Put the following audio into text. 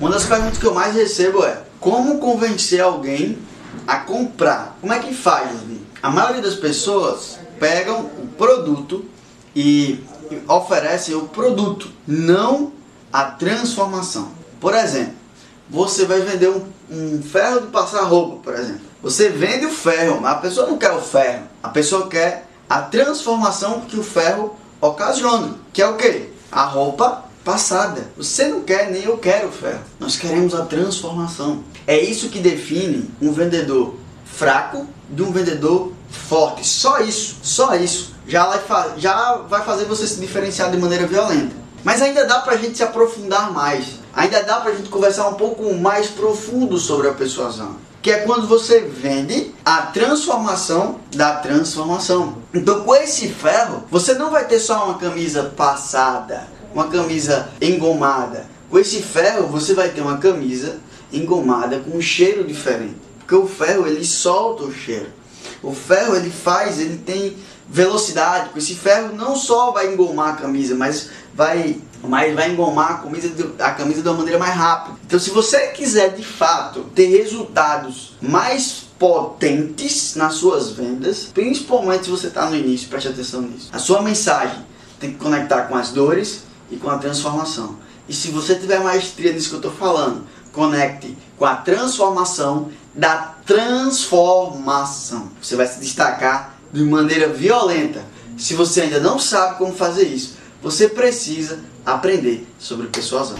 Uma das perguntas que eu mais recebo é como convencer alguém a comprar? Como é que faz, A maioria das pessoas pegam o produto e oferecem o produto, não a transformação. Por exemplo, você vai vender um, um ferro de passar roupa, por exemplo. Você vende o ferro, mas a pessoa não quer o ferro. A pessoa quer a transformação que o ferro ocasiona, que é o que? A roupa passada. Você não quer, nem eu quero ferro. Nós queremos a transformação. É isso que define um vendedor fraco de um vendedor forte. Só isso, só isso já vai, já vai fazer você se diferenciar de maneira violenta. Mas ainda dá pra gente se aprofundar mais. Ainda dá pra gente conversar um pouco mais profundo sobre a persuasão. Que é quando você vende a transformação da transformação. Então, com esse ferro, você não vai ter só uma camisa passada, uma camisa engomada. Com esse ferro, você vai ter uma camisa engomada com um cheiro diferente. Porque o ferro, ele solta o cheiro. O ferro, ele faz, ele tem velocidade. Com esse ferro, não só vai engomar a camisa, mas vai mas vai engomar a camisa, a camisa de uma maneira mais rápida. Então, se você quiser de fato ter resultados mais potentes nas suas vendas, principalmente se você está no início, preste atenção nisso. A sua mensagem tem que conectar com as dores e com a transformação. E se você tiver maestria nisso que eu estou falando, conecte com a transformação da transformação. Você vai se destacar de maneira violenta. Se você ainda não sabe como fazer isso, você precisa aprender sobre persuasão.